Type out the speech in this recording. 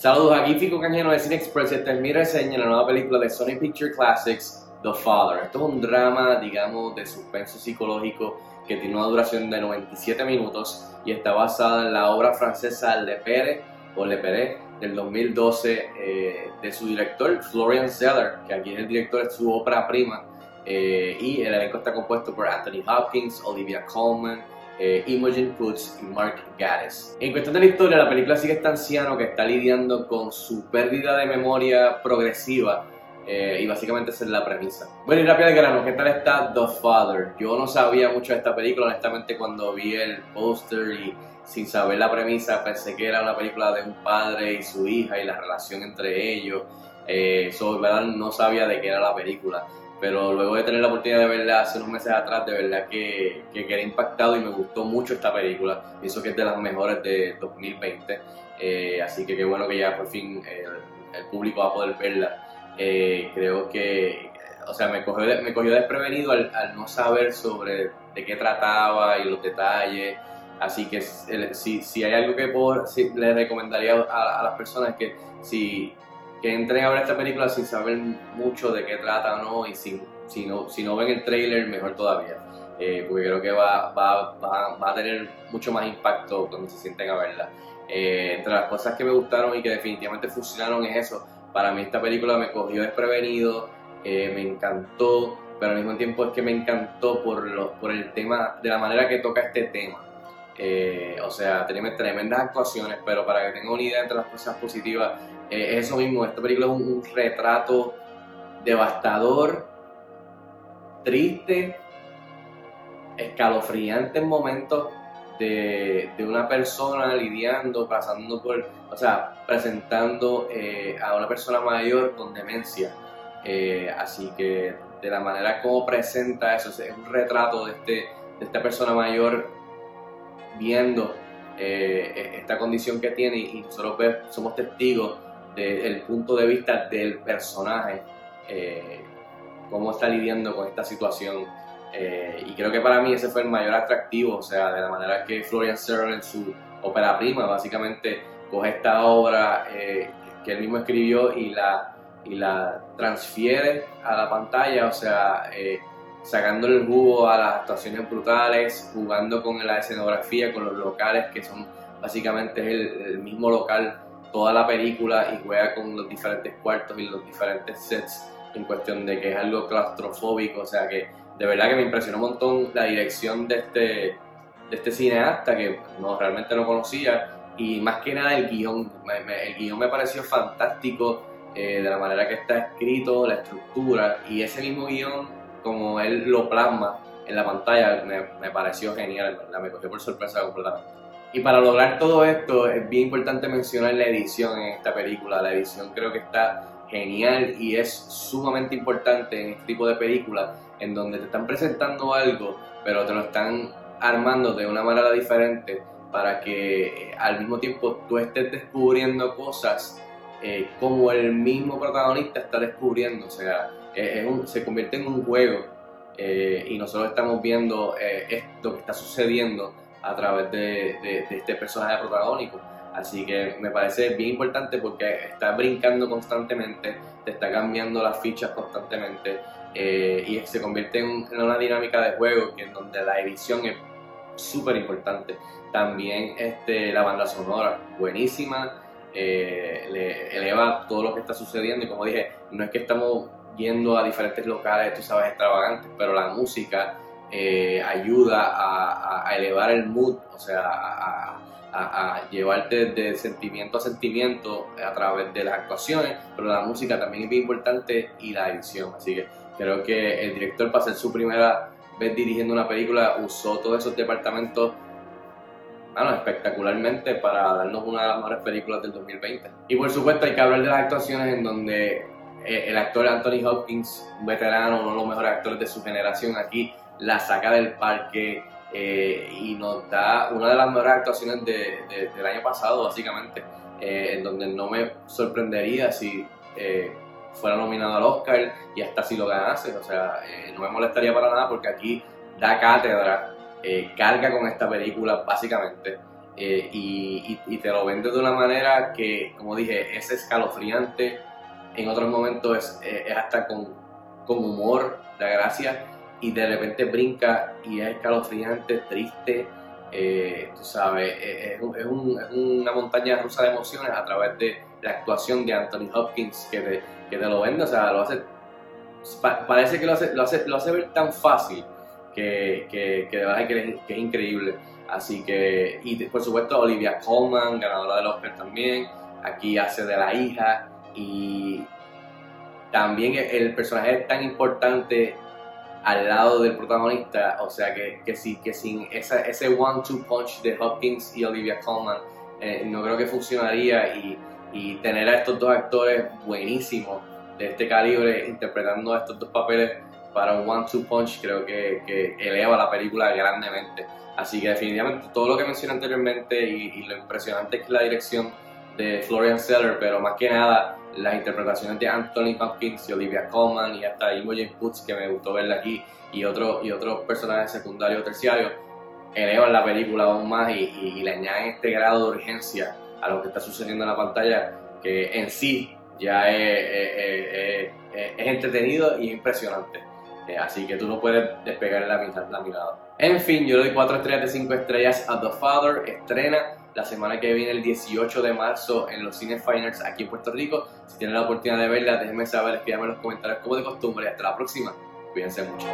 Saludos, aquí Fico Cañano de Cine Express. Esta es mi reseña de la nueva película de Sony Picture Classics, The Father. Esto es un drama, digamos, de suspenso psicológico que tiene una duración de 97 minutos y está basada en la obra francesa Le Pere o Le Pere del 2012 eh, de su director Florian Zeller, que aquí es el director de su ópera prima. Eh, y el elenco está compuesto por Anthony Hopkins, Olivia Colman, eh, Imogen Poots y Mark Gatiss. En cuestión de la historia, la película sigue este anciano que está lidiando con su pérdida de memoria progresiva eh, y básicamente esa es la premisa. Bueno, y rápido al grano, ¿qué tal está The Father? Yo no sabía mucho de esta película, honestamente, cuando vi el póster y sin saber la premisa pensé que era una película de un padre y su hija y la relación entre ellos. Eh, ¿verdad? No sabía de qué era la película pero luego de tener la oportunidad de verla hace unos meses atrás, de verdad que, que quedé impactado y me gustó mucho esta película. Pienso que es de las mejores de 2020, eh, así que qué bueno que ya por fin el, público va a poder verla. Eh, creo que, o sea, me cogió, me cogió desprevenido al, no saber sobre de qué trataba y los detalles. Así que si, si hay algo que puedo, le recomendaría a, a las personas que si que entren a ver esta película sin saber mucho de qué trata no y sin, si, no, si no ven el trailer mejor todavía. Eh, porque creo que va, va, va, va, a tener mucho más impacto cuando se sienten a verla. Eh, entre las cosas que me gustaron y que definitivamente funcionaron es eso. Para mí esta película me cogió desprevenido, eh, me encantó, pero al mismo tiempo es que me encantó por, lo, por el tema, de la manera que toca este tema. O sea, tenemos tremendas actuaciones, pero para que tengan una idea entre las cosas positivas, eh, es eso mismo, esta película es un, retrato devastador, triste, escalofriante en momentos de, una persona lidiando, pasando por, o sea, presentando eh, a una persona mayor con demencia. Eh, así que de la manera como presenta eso, es un retrato de, este, de esta persona mayor viendo esta condición que tiene y nosotros somos testigos desde el punto de vista del personaje, eh, cómo está lidiando con esta situación. Eh, y creo que para mí ese fue el mayor atractivo, o sea, de la manera que Florian Serra en su ópera prima básicamente coge esta obra eh, que él mismo escribió y la, y la transfiere a la pantalla, o sea, sacando el jugo a las actuaciones brutales, jugando con la escenografía, con los locales que son básicamente el mismo local toda la película y juega con los diferentes cuartos y los diferentes sets en cuestión de que es algo claustrofóbico, o sea que de verdad que me impresionó un montón la dirección de este, de este cineasta que no, realmente no conocía. Y más que nada el guion, el guion me pareció fantástico eh, de la manera que está escrito, la estructura y ese mismo guion como él lo plasma en la pantalla me, me pareció genial, ¿verdad? me cogió por sorpresa completamente. Y para lograr todo esto es bien importante mencionar la edición en esta película. La edición creo que está genial y es sumamente importante en este tipo de películas en donde te están presentando algo, pero te lo están armando de una manera diferente para que eh, al mismo tiempo tú estés descubriendo cosas eh, como el mismo protagonista está descubriendo. O sea, se convierte en un juego eh, y nosotros estamos viendo esto que está sucediendo a través de, este personaje protagónico. Así que me parece bien importante porque está brincando constantemente, te está cambiando las fichas constantemente eh, y se convierte en, una dinámica de juego que en donde la edición es súper importante. También este, la banda sonora, buenísima, eh, le eleva todo lo que está sucediendo y como dije, no es que estamos yendo a diferentes locales, tú sabes, extravagantes, pero la música eh, ayuda a, elevar el mood, o sea, a, llevarte de sentimiento a sentimiento a través de las actuaciones, pero la música también es bien importante y la edición. Así que creo que el director, para ser su primera vez dirigiendo una película, usó todos esos departamentos bueno, espectacularmente para darnos una de las mejores películas del 2020. Y por supuesto hay que hablar de las actuaciones en donde el actor Anthony Hopkins, un veterano, uno de los mejores actores de su generación aquí, la saca del parque eh, y nos da una de las mejores actuaciones del año pasado, básicamente, eh, en donde no me sorprendería si eh, fuera nominado al Oscar y hasta si lo ganase, o sea, no me molestaría para nada porque aquí da cátedra, carga con esta película, básicamente. eh, y, te lo vende de una manera que, como dije, es escalofriante, en otros momentos es, hasta con, con, humor, la gracia, y de repente brinca y es escalofriante, triste, eh, tú sabes, es, una montaña rusa de emociones a través de la actuación de Anthony Hopkins que te, que te lo vende, o sea, lo hace, parece que lo hace, lo hace, lo hace ver tan fácil que, que, que de verdad que es increíble. Así que, y por supuesto Olivia Colman, ganadora del Oscar también, aquí hace de la hija y también el personaje es tan importante al lado del protagonista, o sea que, que, que sin ese one-two punch de Hopkins y Olivia Colman eh, no creo que funcionaría y, y tener a estos dos actores buenísimos de este calibre interpretando estos dos papeles para un one-two punch creo que, que eleva la película grandemente. Así que definitivamente todo lo que mencioné anteriormente y, lo impresionante que es la dirección de Florian Seller, pero más que nada las interpretaciones de Anthony Hopkins y Olivia Colman y hasta Imogen Putz, que me gustó verla aquí, y, otro, y otros personajes secundarios o terciarios, elevan la película aún más y, le añaden este grado de urgencia a lo que está sucediendo en la pantalla, que en sí ya es, entretenido y impresionante. Eh, así que tú no puedes despegar la, la mirada. En fin, yo le doy 4 estrellas de 5 estrellas a The Father. Estrena la semana que viene, el 18 de marzo, en los cines Finals aquí en Puerto Rico. Si tienen la oportunidad de verla, déjenme saber, escríbanme en los comentarios como de costumbre. Hasta la próxima. Cuídense mucho.